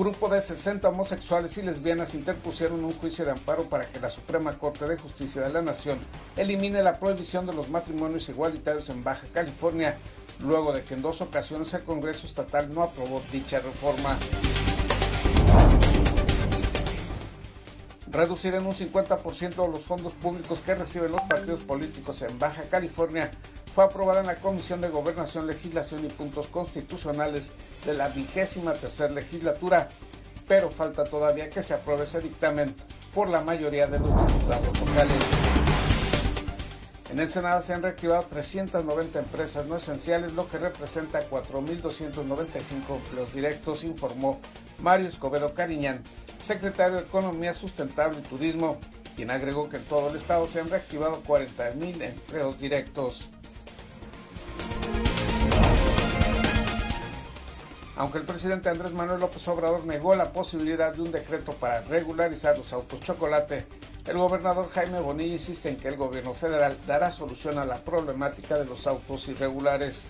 Grupo de 60 homosexuales y lesbianas interpusieron un juicio de amparo para que la Suprema Corte de Justicia de la Nación elimine la prohibición de los matrimonios igualitarios en Baja California, luego de que en dos ocasiones el Congreso Estatal no aprobó dicha reforma. Reducir en un 50% los fondos públicos que reciben los partidos políticos en Baja California fue aprobada en la Comisión de Gobernación, Legislación y Puntos Constitucionales de la vigésima tercera legislatura, pero falta todavía que se apruebe ese dictamen por la mayoría de los diputados locales. En el Senado se han reactivado 390 empresas no esenciales, lo que representa 4.295 empleos directos, informó Mario Escobedo Cariñán, secretario de Economía Sustentable y Turismo, quien agregó que en todo el estado se han reactivado 40.000 empleos directos. Aunque el presidente Andrés Manuel López Obrador negó la posibilidad de un decreto para regularizar los autos chocolate, el gobernador Jaime Bonilla insiste en que el gobierno federal dará solución a la problemática de los autos irregulares.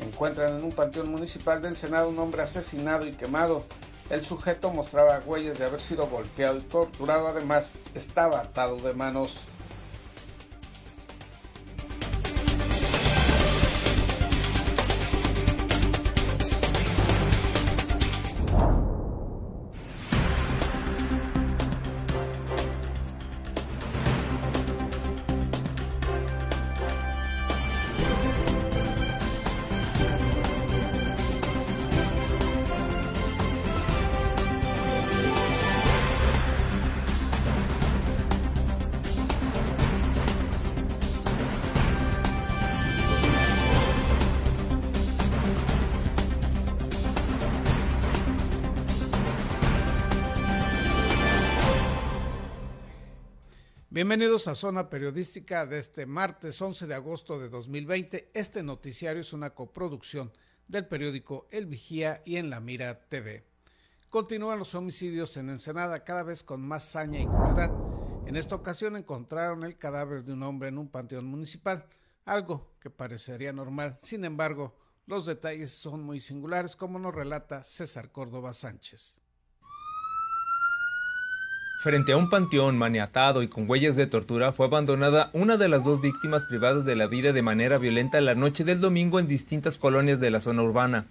Encuentran en un panteón municipal del Senado un hombre asesinado y quemado. El sujeto mostraba huellas de haber sido golpeado y torturado, además estaba atado de manos. Bienvenidos a Zona Periodística de este martes 11 de agosto de 2020. Este noticiario es una coproducción del periódico El Vigía y en La Mira TV. Continúan los homicidios en Ensenada cada vez con más saña y crueldad. En esta ocasión encontraron el cadáver de un hombre en un panteón municipal, algo que parecería normal. Sin embargo, los detalles son muy singulares, como nos relata César Córdoba Sánchez. Frente a un panteón maniatado y con huellas de tortura fue abandonada una de las dos víctimas privadas de la vida de manera violenta la noche del domingo en distintas colonias de la zona urbana.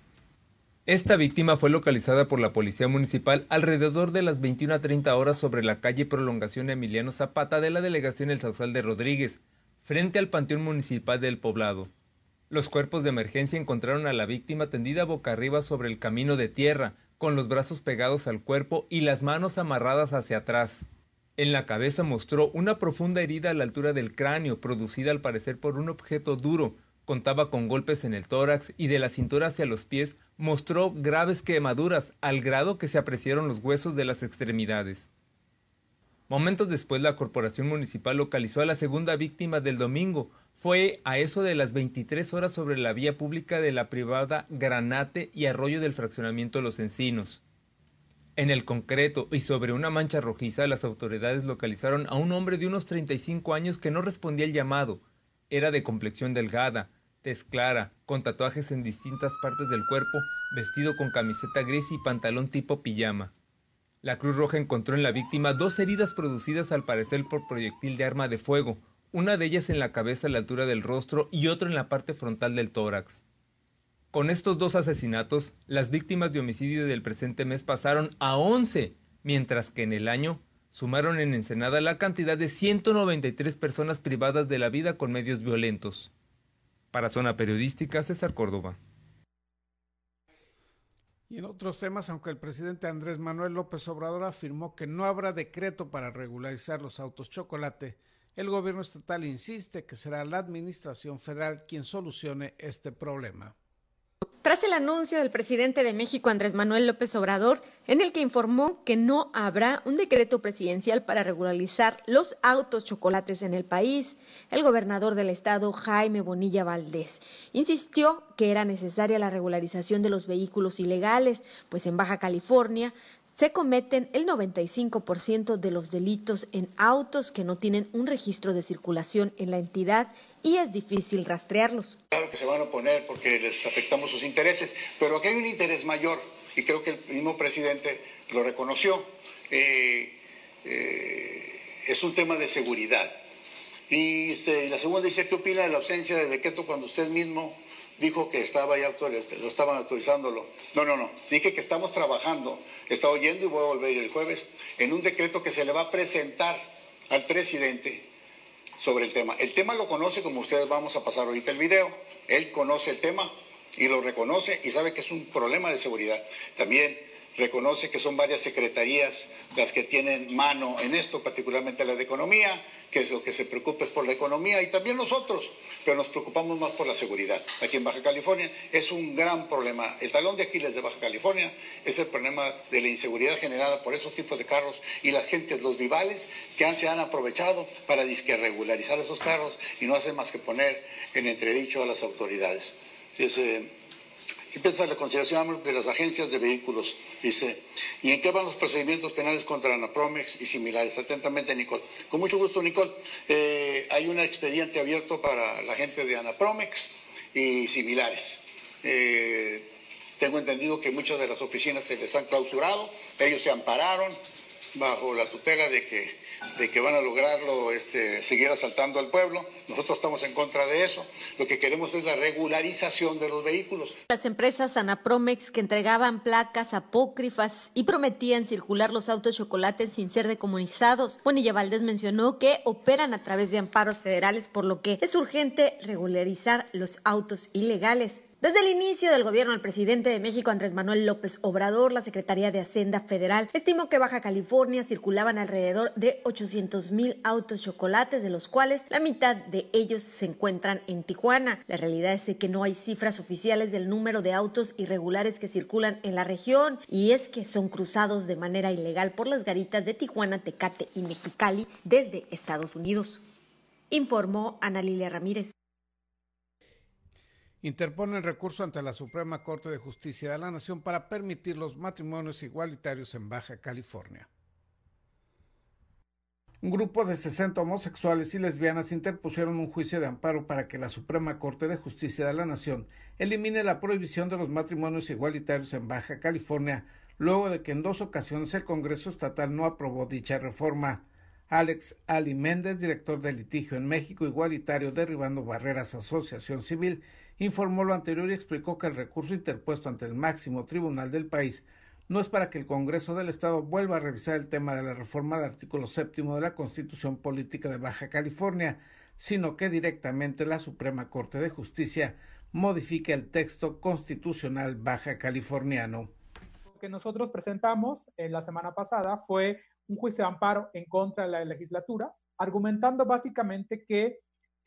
Esta víctima fue localizada por la policía municipal alrededor de las 21 a 30 horas sobre la calle Prolongación Emiliano Zapata de la delegación El Sausal de Rodríguez, frente al panteón municipal del poblado. Los cuerpos de emergencia encontraron a la víctima tendida boca arriba sobre el camino de tierra, con los brazos pegados al cuerpo y las manos amarradas hacia atrás. En la cabeza mostró una profunda herida a la altura del cráneo, producida al parecer por un objeto duro. Contaba con golpes en el tórax y de la cintura hacia los pies mostró graves quemaduras, al grado que se apreciaron los huesos de las extremidades. Momentos después la corporación municipal localizó a la segunda víctima del domingo, fue a eso de las 23 horas sobre la vía pública de la privada Granate y Arroyo del Fraccionamiento Los Encinos. En el concreto y sobre una mancha rojiza, las autoridades localizaron a un hombre de unos 35 años que no respondía al llamado. Era de complexión delgada, tez clara, con tatuajes en distintas partes del cuerpo, vestido con camiseta gris y pantalón tipo pijama. La Cruz Roja encontró en la víctima dos heridas producidas al parecer por proyectil de arma de fuego, una de ellas en la cabeza a la altura del rostro y otra en la parte frontal del tórax. Con estos dos asesinatos, las víctimas de homicidio del presente mes pasaron a 11, mientras que en el año sumaron en Ensenada la cantidad de 193 personas privadas de la vida con medios violentos. Para Zona Periodística, César Córdoba. Y en otros temas, aunque el presidente Andrés Manuel López Obrador afirmó que no habrá decreto para regularizar los autos chocolate, el gobierno estatal insiste que será la administración federal quien solucione este problema. Tras el anuncio del presidente de México, Andrés Manuel López Obrador, en el que informó que no habrá un decreto presidencial para regularizar los autos chocolates en el país, el gobernador del estado, Jaime Bonilla Valdés, insistió que era necesaria la regularización de los vehículos ilegales, pues en Baja California se cometen el 95% de los delitos en autos que no tienen un registro de circulación en la entidad y es difícil rastrearlos. Claro que se van a oponer porque les afectamos sus intereses, pero aquí hay un interés mayor y creo que el mismo presidente lo reconoció. Eh, eh, es un tema de seguridad. Y este, la segunda dice, ¿qué opina de la ausencia de decreto cuando usted mismo dijo que estaba ya lo estaban autorizándolo? No, no, no. Dije que estamos trabajando, está oyendo y voy a volver el jueves, en un decreto que se le va a presentar al presidente sobre el tema. El tema lo conoce como ustedes vamos a pasar ahorita el video. Él conoce el tema y lo reconoce y sabe que es un problema de seguridad. También reconoce que son varias secretarías las que tienen mano en esto, particularmente la de economía, que es lo que se preocupa es por la economía y también nosotros, pero nos preocupamos más por la seguridad. Aquí en Baja California es un gran problema. El talón de Aquiles de Baja California es el problema de la inseguridad generada por esos tipos de carros y las gentes, los vivales, que han, se han aprovechado para disque regularizar esos carros y no hacen más que poner en entredicho a las autoridades. ¿Qué piensa la consideración de las agencias de vehículos? Dice, ¿y en qué van los procedimientos penales contra Anapromex y similares? Atentamente, Nicole. Con mucho gusto, Nicole. Eh, hay un expediente abierto para la gente de Anapromex y similares. Eh, tengo entendido que muchas de las oficinas se les han clausurado, ellos se ampararon bajo la tutela de que de que van a lograrlo, este, seguir asaltando al pueblo. Nosotros estamos en contra de eso. Lo que queremos es la regularización de los vehículos. Las empresas Anapromex que entregaban placas apócrifas y prometían circular los autos chocolates sin ser decomunizados. Bonilla Valdés mencionó que operan a través de amparos federales, por lo que es urgente regularizar los autos ilegales. Desde el inicio del gobierno del presidente de México, Andrés Manuel López Obrador, la Secretaría de Hacienda Federal estimó que Baja California circulaban alrededor de 800 mil autos chocolates, de los cuales la mitad de ellos se encuentran en Tijuana. La realidad es que no hay cifras oficiales del número de autos irregulares que circulan en la región y es que son cruzados de manera ilegal por las garitas de Tijuana, Tecate y Mexicali desde Estados Unidos. Informó Ana Lilia Ramírez interpone recurso ante la Suprema Corte de Justicia de la Nación para permitir los matrimonios igualitarios en Baja California. Un grupo de 60 homosexuales y lesbianas interpusieron un juicio de amparo para que la Suprema Corte de Justicia de la Nación elimine la prohibición de los matrimonios igualitarios en Baja California, luego de que en dos ocasiones el Congreso Estatal no aprobó dicha reforma. Alex Ali Méndez, director de litigio en México Igualitario Derribando Barreras Asociación Civil, informó lo anterior y explicó que el recurso interpuesto ante el máximo tribunal del país no es para que el Congreso del Estado vuelva a revisar el tema de la reforma del artículo séptimo de la Constitución Política de Baja California, sino que directamente la Suprema Corte de Justicia modifique el texto constitucional baja californiano. Lo que nosotros presentamos en la semana pasada fue un juicio de amparo en contra de la legislatura, argumentando básicamente que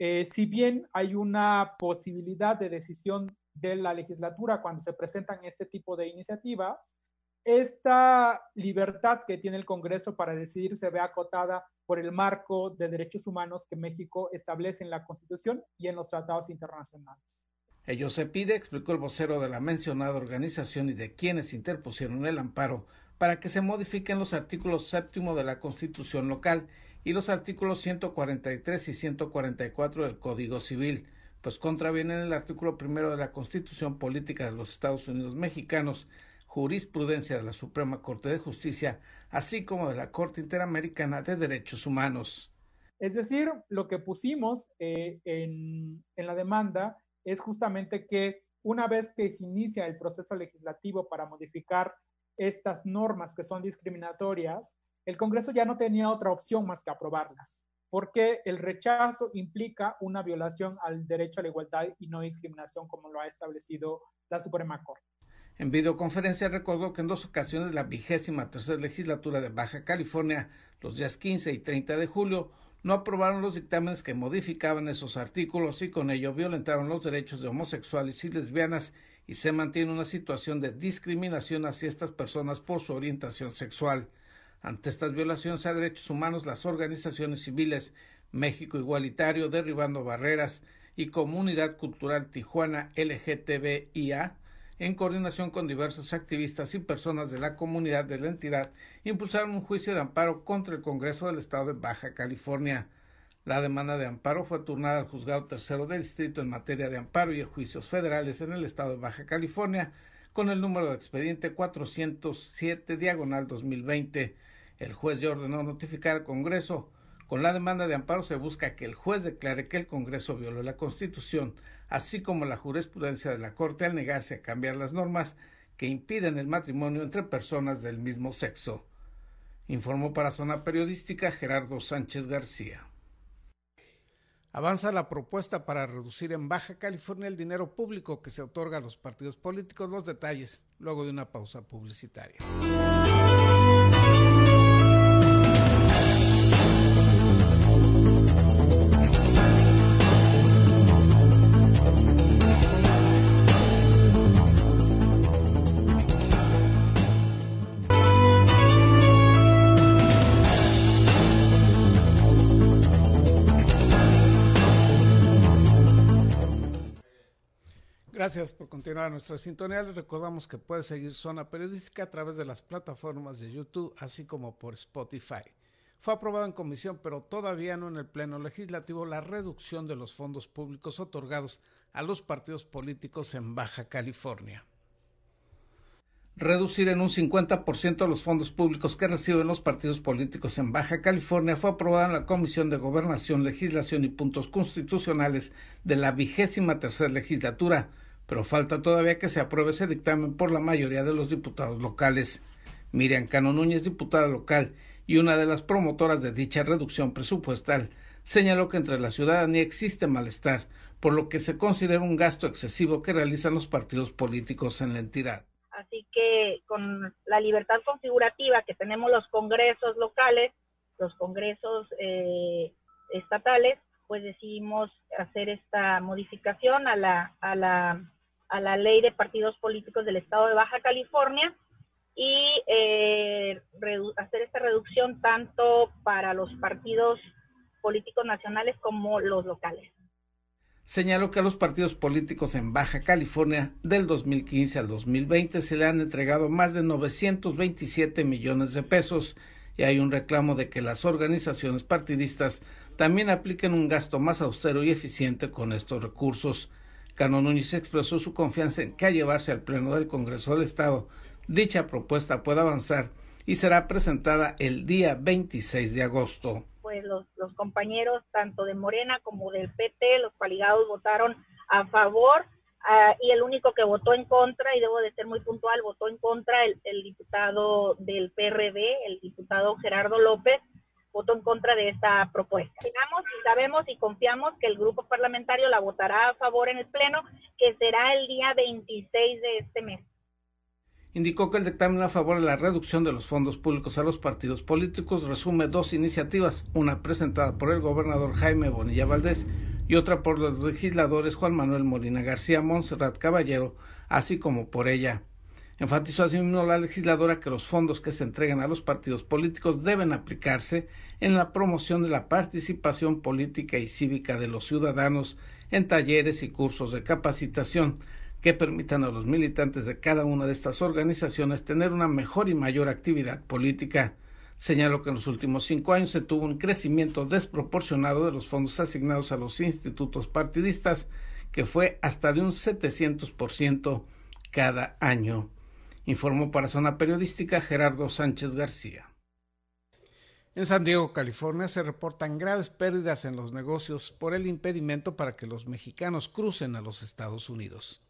eh, si bien hay una posibilidad de decisión de la legislatura cuando se presentan este tipo de iniciativas, esta libertad que tiene el Congreso para decidir se ve acotada por el marco de derechos humanos que México establece en la Constitución y en los tratados internacionales. Ello se pide, explicó el vocero de la mencionada organización y de quienes interpusieron el amparo, para que se modifiquen los artículos séptimo de la Constitución local y los artículos 143 y 144 del Código Civil, pues contravienen el artículo primero de la Constitución Política de los Estados Unidos Mexicanos, jurisprudencia de la Suprema Corte de Justicia, así como de la Corte Interamericana de Derechos Humanos. Es decir, lo que pusimos eh, en, en la demanda es justamente que una vez que se inicia el proceso legislativo para modificar estas normas que son discriminatorias, el Congreso ya no tenía otra opción más que aprobarlas, porque el rechazo implica una violación al derecho a la igualdad y no discriminación como lo ha establecido la Suprema Corte. En videoconferencia recordó que en dos ocasiones la vigésima tercera legislatura de Baja California, los días 15 y 30 de julio, no aprobaron los dictámenes que modificaban esos artículos y con ello violentaron los derechos de homosexuales y lesbianas y se mantiene una situación de discriminación hacia estas personas por su orientación sexual. Ante estas violaciones a derechos humanos, las organizaciones civiles México Igualitario, Derribando Barreras y Comunidad Cultural Tijuana LGTBIA en coordinación con diversos activistas y personas de la comunidad de la entidad, impulsaron un juicio de amparo contra el Congreso del Estado de Baja California. La demanda de amparo fue turnada al juzgado tercero del distrito en materia de amparo y juicios federales en el estado de Baja California, con el número de expediente 407 diagonal 2020. El juez ya ordenó notificar al Congreso. Con la demanda de amparo se busca que el juez declare que el Congreso violó la Constitución, así como la jurisprudencia de la Corte al negarse a cambiar las normas que impiden el matrimonio entre personas del mismo sexo. Informó para Zona Periodística Gerardo Sánchez García. Avanza la propuesta para reducir en Baja California el dinero público que se otorga a los partidos políticos. Los detalles luego de una pausa publicitaria. Gracias por continuar nuestra sintonía. Les recordamos que puede seguir Zona Periodística a través de las plataformas de YouTube, así como por Spotify. Fue aprobado en comisión, pero todavía no en el Pleno Legislativo, la reducción de los fondos públicos otorgados a los partidos políticos en Baja California. Reducir en un 50% los fondos públicos que reciben los partidos políticos en Baja California fue aprobada en la Comisión de Gobernación, Legislación y Puntos Constitucionales de la vigésima tercera legislatura pero falta todavía que se apruebe ese dictamen por la mayoría de los diputados locales. Miriam Cano Núñez, diputada local y una de las promotoras de dicha reducción presupuestal, señaló que entre la ciudadanía existe malestar, por lo que se considera un gasto excesivo que realizan los partidos políticos en la entidad. Así que con la libertad configurativa que tenemos los congresos locales, los congresos eh, estatales, pues decidimos hacer esta modificación a la, a la, a la ley de partidos políticos del estado de Baja California y eh, hacer esta reducción tanto para los partidos políticos nacionales como los locales. Señaló que a los partidos políticos en Baja California del 2015 al 2020 se le han entregado más de 927 millones de pesos y hay un reclamo de que las organizaciones partidistas también apliquen un gasto más austero y eficiente con estos recursos. Cano Núñez expresó su confianza en que a llevarse al Pleno del Congreso del Estado dicha propuesta pueda avanzar y será presentada el día 26 de agosto. Pues los, compañeros tanto de Morena como del PT, los coaligados votaron a favor uh, y el único que votó en contra, y debo de ser muy puntual, votó en contra el, el diputado del PRD, el diputado Gerardo López, votó en contra de esta propuesta. Sabemos y sabemos y confiamos que el grupo parlamentario la votará a favor en el Pleno, que será el día 26 de este mes. Indicó que el dictamen a favor de la reducción de los fondos públicos a los partidos políticos resume dos iniciativas, una presentada por el gobernador Jaime Bonilla Valdés y otra por los legisladores Juan Manuel Molina García Montserrat Caballero, así como por ella. Enfatizó asimismo la legisladora que los fondos que se entregan a los partidos políticos deben aplicarse en la promoción de la participación política y cívica de los ciudadanos en talleres y cursos de capacitación que permitan a los militantes de cada una de estas organizaciones tener una mejor y mayor actividad política. Señaló que en los últimos cinco años se tuvo un crecimiento desproporcionado de los fondos asignados a los institutos partidistas, que fue hasta de un 700% cada año informó para Zona Periodística Gerardo Sánchez García. En San Diego, California, se reportan graves pérdidas en los negocios por el impedimento para que los mexicanos crucen a los Estados Unidos.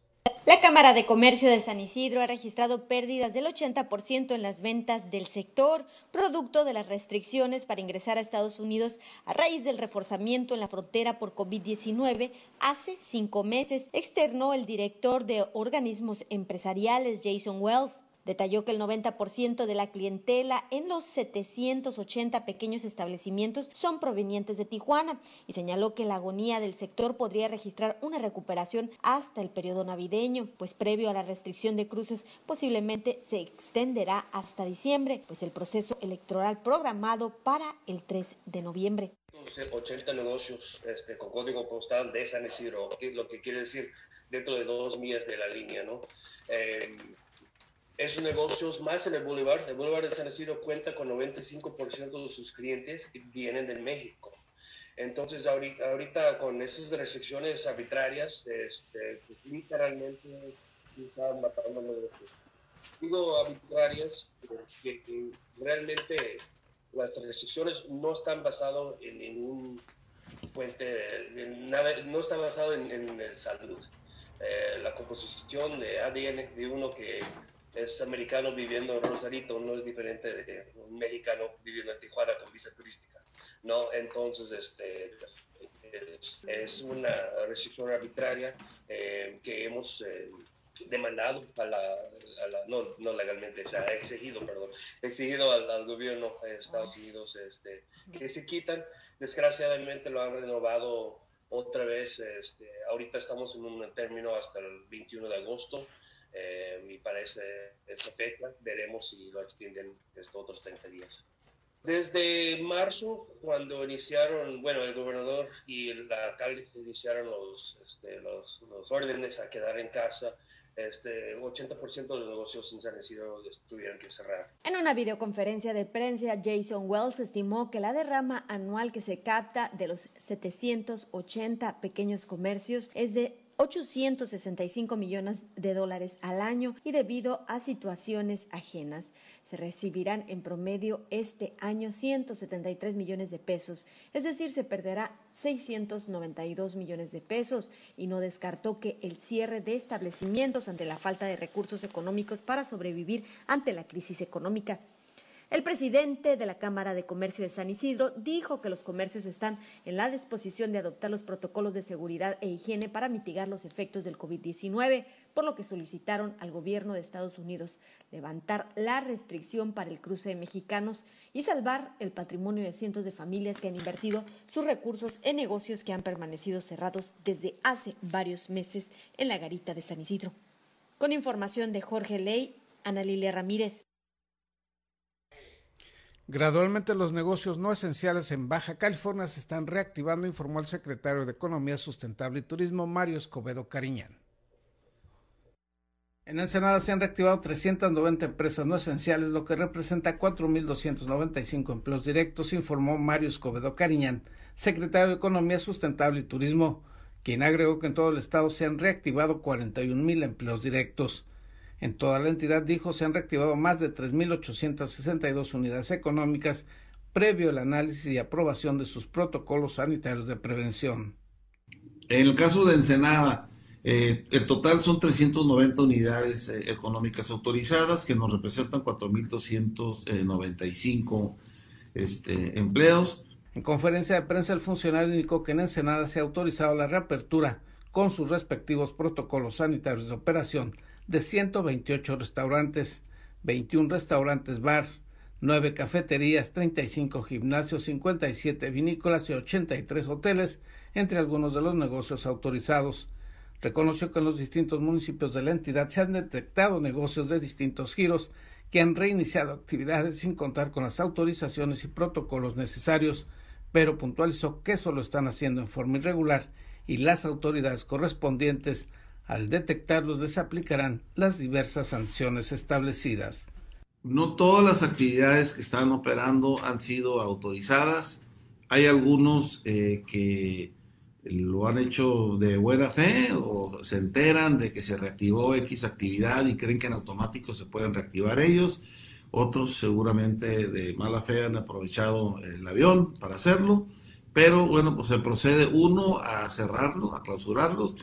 La Cámara de Comercio de San Isidro ha registrado pérdidas del 80% en las ventas del sector, producto de las restricciones para ingresar a Estados Unidos a raíz del reforzamiento en la frontera por COVID-19 hace cinco meses, externó el director de organismos empresariales Jason Wells. Detalló que el 90% de la clientela en los 780 pequeños establecimientos son provenientes de Tijuana y señaló que la agonía del sector podría registrar una recuperación hasta el periodo navideño, pues previo a la restricción de cruces posiblemente se extenderá hasta diciembre, pues el proceso electoral programado para el 3 de noviembre. 80 negocios este, con código postal de San Isidro, lo que quiere decir dentro de dos millas de la línea, ¿no? Eh, esos negocios más en el Boulevard. El Boulevard de San Isidro cuenta con 95% de sus clientes que vienen de México. Entonces, ahorita, ahorita con esas restricciones arbitrarias, este, pues, literalmente están matando negocios. Digo arbitrarias porque realmente las restricciones no están basadas en ningún fuente, de, nada, no está basado en, en salud. Eh, la composición de ADN de uno que es americano viviendo en Rosarito, no es diferente de un mexicano viviendo en Tijuana con visa turística, ¿no? Entonces, este, es, una restricción arbitraria eh, que hemos eh, demandado a la, no, no, legalmente, o sea, exigido, perdón, exigido al, gobierno de Estados Unidos este, que se quitan. Desgraciadamente lo han renovado otra vez. Este, ahorita estamos en un término hasta el 21 de agosto. Eh, y para esa, fecha veremos si lo extienden estos otros 30 días. Desde marzo, cuando iniciaron, bueno, el gobernador y el alcalde iniciaron los, este, los, los, órdenes a quedar en casa, este, 80% de los negocios en San Isidro tuvieron que cerrar. En una videoconferencia de prensa, Jason Wells estimó que la derrama anual que se capta de los 780 pequeños comercios es de 865 millones de dólares al año y debido a situaciones ajenas. Se recibirán en promedio este año 173 millones de pesos, es decir, se perderá 692 millones de pesos y no descartó que el cierre de establecimientos ante la falta de recursos económicos para sobrevivir ante la crisis económica el presidente de la Cámara de Comercio de San Isidro dijo que los comercios están en la disposición de adoptar los protocolos de seguridad e higiene para mitigar los efectos del COVID-19, por lo que solicitaron al gobierno de Estados Unidos levantar la restricción para el cruce de mexicanos y salvar el patrimonio de cientos de familias que han invertido sus recursos en negocios que han permanecido cerrados desde hace varios meses en la garita de San Isidro. Con información de Jorge Ley, Ana Lilia Ramírez. Gradualmente los negocios no esenciales en Baja California se están reactivando, informó el secretario de Economía Sustentable y Turismo, Mario Escobedo Cariñán. En Ensenada se han reactivado 390 empresas no esenciales, lo que representa 4.295 empleos directos, informó Mario Escobedo Cariñán, secretario de Economía Sustentable y Turismo, quien agregó que en todo el estado se han reactivado 41.000 empleos directos. En toda la entidad, dijo, se han reactivado más de 3.862 unidades económicas previo al análisis y aprobación de sus protocolos sanitarios de prevención. En el caso de Ensenada, eh, el total son 390 unidades eh, económicas autorizadas que nos representan 4.295 este, empleos. En conferencia de prensa, el funcionario indicó que en Ensenada se ha autorizado la reapertura con sus respectivos protocolos sanitarios de operación de 128 restaurantes, 21 restaurantes bar, 9 cafeterías, 35 gimnasios, 57 vinícolas y 83 hoteles, entre algunos de los negocios autorizados. Reconoció que en los distintos municipios de la entidad se han detectado negocios de distintos giros que han reiniciado actividades sin contar con las autorizaciones y protocolos necesarios, pero puntualizó que eso lo están haciendo en forma irregular y las autoridades correspondientes al detectarlos les aplicarán las diversas sanciones establecidas. No todas las actividades que están operando han sido autorizadas. Hay algunos eh, que lo han hecho de buena fe o se enteran de que se reactivó X actividad y creen que en automático se pueden reactivar ellos. Otros seguramente de mala fe han aprovechado el avión para hacerlo. Pero bueno, pues se procede uno a cerrarlo, a clausurarlos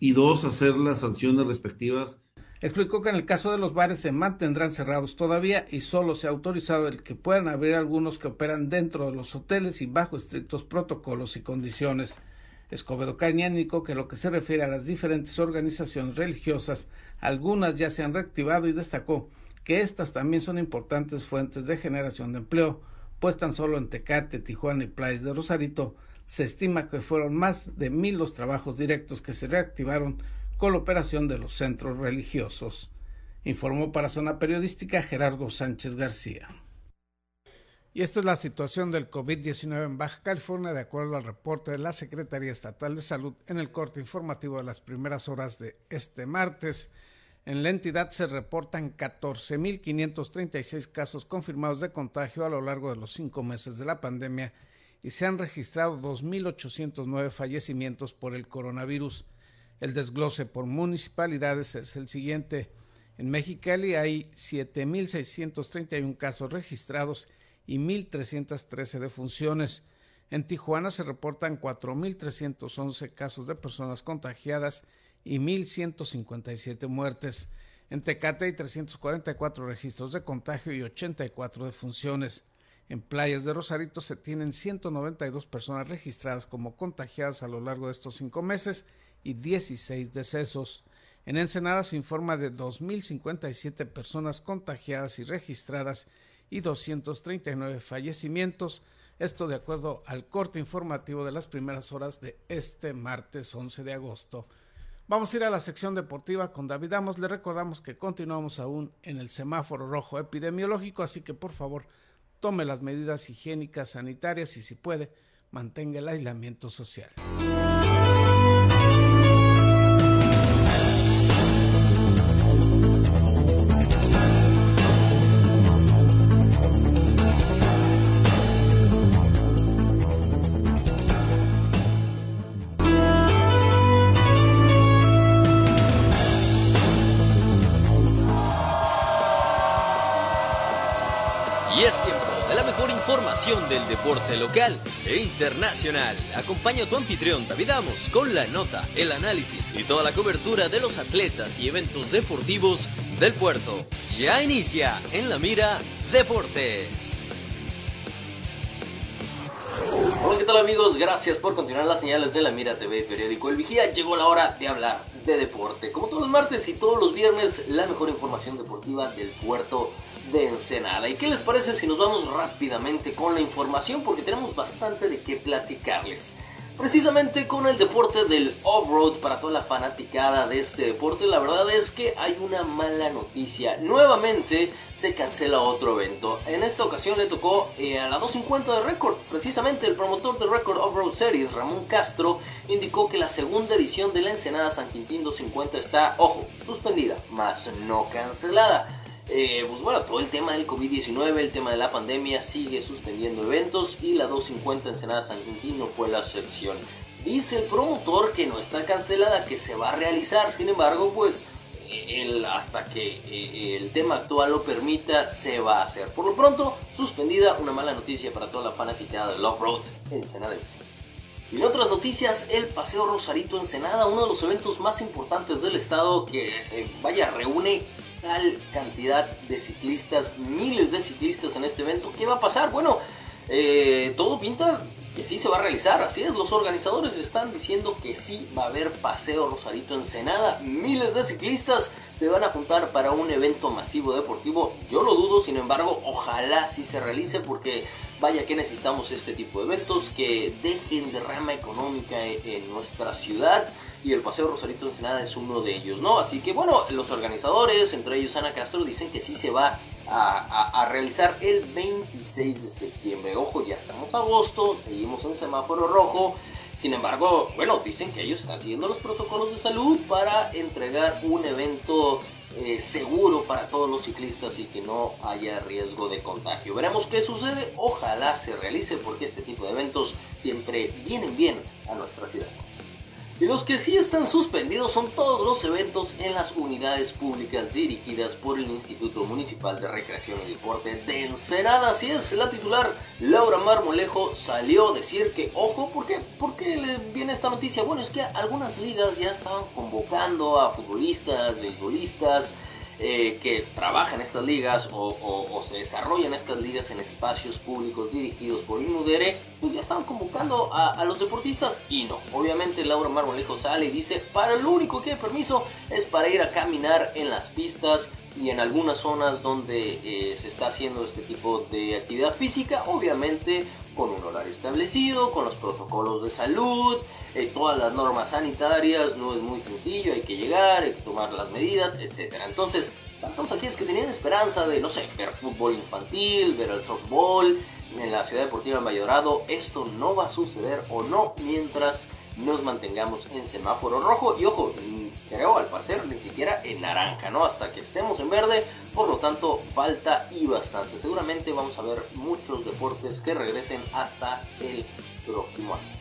y dos, hacer las sanciones respectivas. Explicó que en el caso de los bares se mantendrán cerrados todavía y solo se ha autorizado el que puedan abrir algunos que operan dentro de los hoteles y bajo estrictos protocolos y condiciones. Escobedo Cañánico que lo que se refiere a las diferentes organizaciones religiosas, algunas ya se han reactivado y destacó que estas también son importantes fuentes de generación de empleo, pues tan solo en Tecate, Tijuana y Playas de Rosarito se estima que fueron más de mil los trabajos directos que se reactivaron con la operación de los centros religiosos, informó para Zona Periodística Gerardo Sánchez García. Y esta es la situación del COVID-19 en Baja California, de acuerdo al reporte de la Secretaría Estatal de Salud en el corte informativo de las primeras horas de este martes. En la entidad se reportan 14.536 casos confirmados de contagio a lo largo de los cinco meses de la pandemia y se han registrado 2.809 fallecimientos por el coronavirus. El desglose por municipalidades es el siguiente. En Mexicali hay 7.631 casos registrados y 1.313 defunciones. En Tijuana se reportan 4.311 casos de personas contagiadas y 1.157 muertes. En Tecate hay 344 registros de contagio y 84 defunciones. En playas de Rosarito se tienen 192 personas registradas como contagiadas a lo largo de estos cinco meses y 16 decesos. En Ensenada se informa de 2.057 personas contagiadas y registradas y 239 fallecimientos. Esto de acuerdo al corte informativo de las primeras horas de este martes 11 de agosto. Vamos a ir a la sección deportiva con David Amos. Le recordamos que continuamos aún en el semáforo rojo epidemiológico, así que por favor tome las medidas higiénicas sanitarias y si puede, mantenga el aislamiento social. Del deporte local e internacional. Acompaña a tu anfitrión David Amos con la nota, el análisis y toda la cobertura de los atletas y eventos deportivos del puerto. Ya inicia en la mira Deportes. Hola, ¿qué tal amigos? Gracias por continuar las señales de la Mira TV Periódico El Vigía. Llegó la hora de hablar de deporte. Como todos los martes y todos los viernes, la mejor información deportiva del puerto de Ensenada. ¿Y qué les parece si nos vamos rápidamente con la información? Porque tenemos bastante de qué platicarles. Precisamente con el deporte del off-road para toda la fanaticada de este deporte, la verdad es que hay una mala noticia. Nuevamente se cancela otro evento. En esta ocasión le tocó eh, a la 250 de Record. Precisamente el promotor de Record Off-Road Series, Ramón Castro, indicó que la segunda edición de la Ensenada San Quintín 250 está, ojo, suspendida, más no cancelada. Eh, pues bueno, todo el tema del COVID-19, el tema de la pandemia sigue suspendiendo eventos y la 250 Ensenada San Quintín no fue la excepción. Dice el promotor que no está cancelada, que se va a realizar, sin embargo, pues el, hasta que eh, el tema actual lo permita, se va a hacer. Por lo pronto, suspendida, una mala noticia para toda la fanática del off-road Ensenada. Y en otras noticias, el Paseo Rosarito Ensenada, uno de los eventos más importantes del estado que, eh, vaya, reúne tal cantidad de ciclistas, miles de ciclistas en este evento. ¿Qué va a pasar? Bueno, eh, todo pinta que sí se va a realizar, así es, los organizadores están diciendo que sí va a haber paseo Rosarito Ensenada, miles de ciclistas se van a juntar para un evento masivo deportivo, yo lo dudo, sin embargo, ojalá sí se realice porque vaya que necesitamos este tipo de eventos que dejen derrama económica en nuestra ciudad y el Paseo Rosarito Ensenada es uno de ellos, ¿no? Así que bueno, los organizadores, entre ellos Ana Castro, dicen que sí se va a, realizar el 26 de septiembre. Ojo, ya estamos a agosto, seguimos en semáforo rojo. Sin embargo, bueno, dicen que ellos están siguiendo los protocolos de salud para entregar un evento eh, seguro para todos los ciclistas y que no haya riesgo de contagio. Veremos qué sucede. Ojalá se realice porque este tipo de eventos siempre vienen bien a nuestra ciudad. Y los que sí están suspendidos son todos los eventos en las unidades públicas dirigidas por el Instituto Municipal de Recreación y Deporte de Ensenada. Así es, la titular Laura Marmolejo salió a decir que, ojo, ¿por qué? ¿Por qué le viene esta noticia? Bueno, es que algunas ligas ya estaban convocando a futbolistas, beisbolistas, eh, que trabajan en estas ligas o, se desarrollan estas ligas en espacios públicos dirigidos por Inmudere, pues ya estaban convocando a, los deportistas y no. Obviamente Laura Marmolejo sale y dice, para lo único que hay permiso es para ir a caminar en las pistas y en algunas zonas donde eh, se está haciendo este tipo de actividad física, obviamente con un horario establecido, con los protocolos de salud, eh, todas las normas sanitarias, no es muy sencillo, hay que llegar, hay que tomar las medidas, etc. Entonces, tantos aquellos que tenían esperanza de, no sé, ver fútbol infantil, ver el softball, en la ciudad deportiva de Mayorado, esto no va a suceder o no mientras nos mantengamos en semáforo rojo y ojo, creo al parecer ni siquiera en naranja, ¿no? Hasta que estemos en verde, por lo tanto falta y bastante. Seguramente vamos a ver muchos deportes que regresen hasta el próximo año.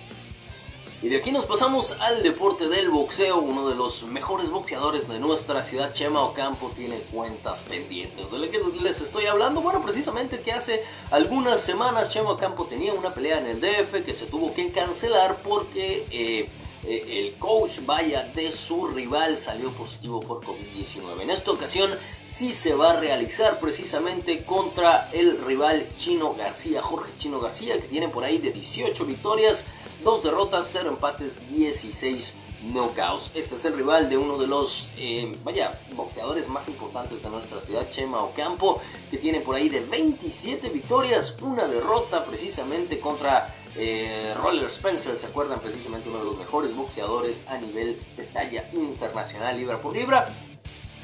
Y de aquí nos pasamos al deporte del boxeo. Uno de los mejores boxeadores de nuestra ciudad, Chema Ocampo, tiene cuentas pendientes. ¿De que les estoy hablando? Bueno, precisamente que hace algunas semanas Chema Ocampo tenía una pelea en el DF que se tuvo que cancelar porque eh, el coach, vaya, de su rival salió positivo por COVID-19. En esta ocasión sí se va a realizar precisamente contra el rival Chino García, Jorge Chino García, que tiene por ahí de 18 victorias Dos derrotas, cero empates, 16 knockouts. Este es el rival de uno de los, eh, vaya, boxeadores más importantes de nuestra ciudad, Chema Ocampo, que tiene por ahí de 27 victorias, una derrota precisamente contra eh, Roller Spencer, ¿se acuerdan? Precisamente uno de los mejores boxeadores a nivel de talla internacional, libra por libra.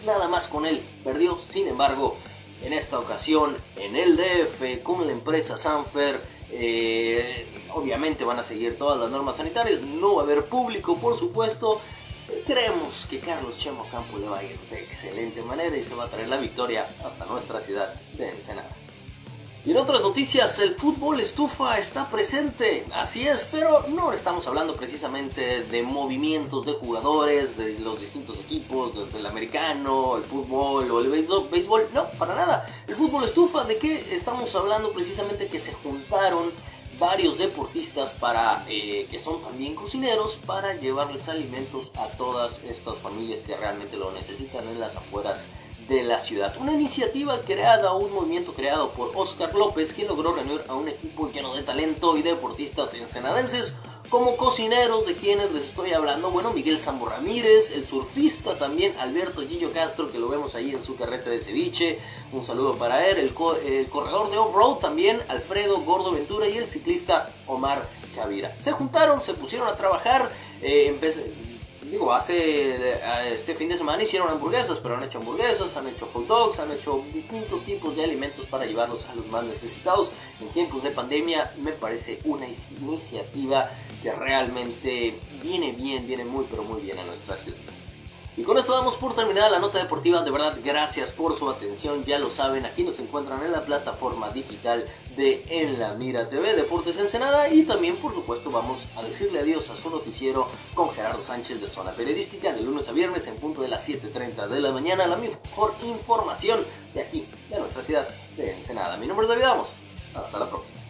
Nada más con él, perdió, sin embargo, en esta ocasión en el DF con la empresa Sanfer eh, obviamente van a seguir todas las normas sanitarias, no va a haber público, por supuesto. Creemos que Carlos Chemo Campo le va a ir de excelente manera y se va a traer la victoria hasta nuestra ciudad de Ensenada. Y en otras noticias, el fútbol estufa está presente, así es, pero no estamos hablando precisamente de movimientos de jugadores, de los distintos equipos, desde el americano, el fútbol o el béisbol, no, para nada. El fútbol estufa, ¿de qué estamos hablando? Precisamente que se juntaron varios deportistas para eh, que son también cocineros para llevarles alimentos a todas estas familias que realmente lo necesitan en las afueras de la ciudad. Una iniciativa creada, un movimiento creado por Oscar López, quien logró reunir a un equipo lleno de talento y deportistas ensenadenses como cocineros de quienes les estoy hablando. Bueno, Miguel Sambo Ramírez, el surfista también, Alberto Gillo Castro, que lo vemos ahí en su carreta de ceviche. Un saludo para él. El, corredor de off-road también, Alfredo Gordo Ventura y el ciclista Omar Chavira. Se juntaron, se pusieron a trabajar. Eh, digo, hace este fin de semana hicieron hamburguesas, pero han hecho hamburguesas, han hecho hot dogs, han hecho distintos tipos de alimentos para llevarlos a los más necesitados. En tiempos de pandemia me parece una iniciativa que realmente viene bien, viene muy, pero muy bien a nuestra ciudad. Y con esto damos por terminada la nota deportiva. De verdad, gracias por su atención. Ya lo saben, aquí nos encuentran en la plataforma digital de En la Mira TV Deportes Ensenada. Y también, por supuesto, vamos a decirle adiós a su noticiero con Gerardo Sánchez de Zona Periodística de lunes a viernes en punto de las 7:30 de la mañana. La mejor información de aquí, de nuestra ciudad de Ensenada. Mi nombre es David Amos. Hasta la próxima.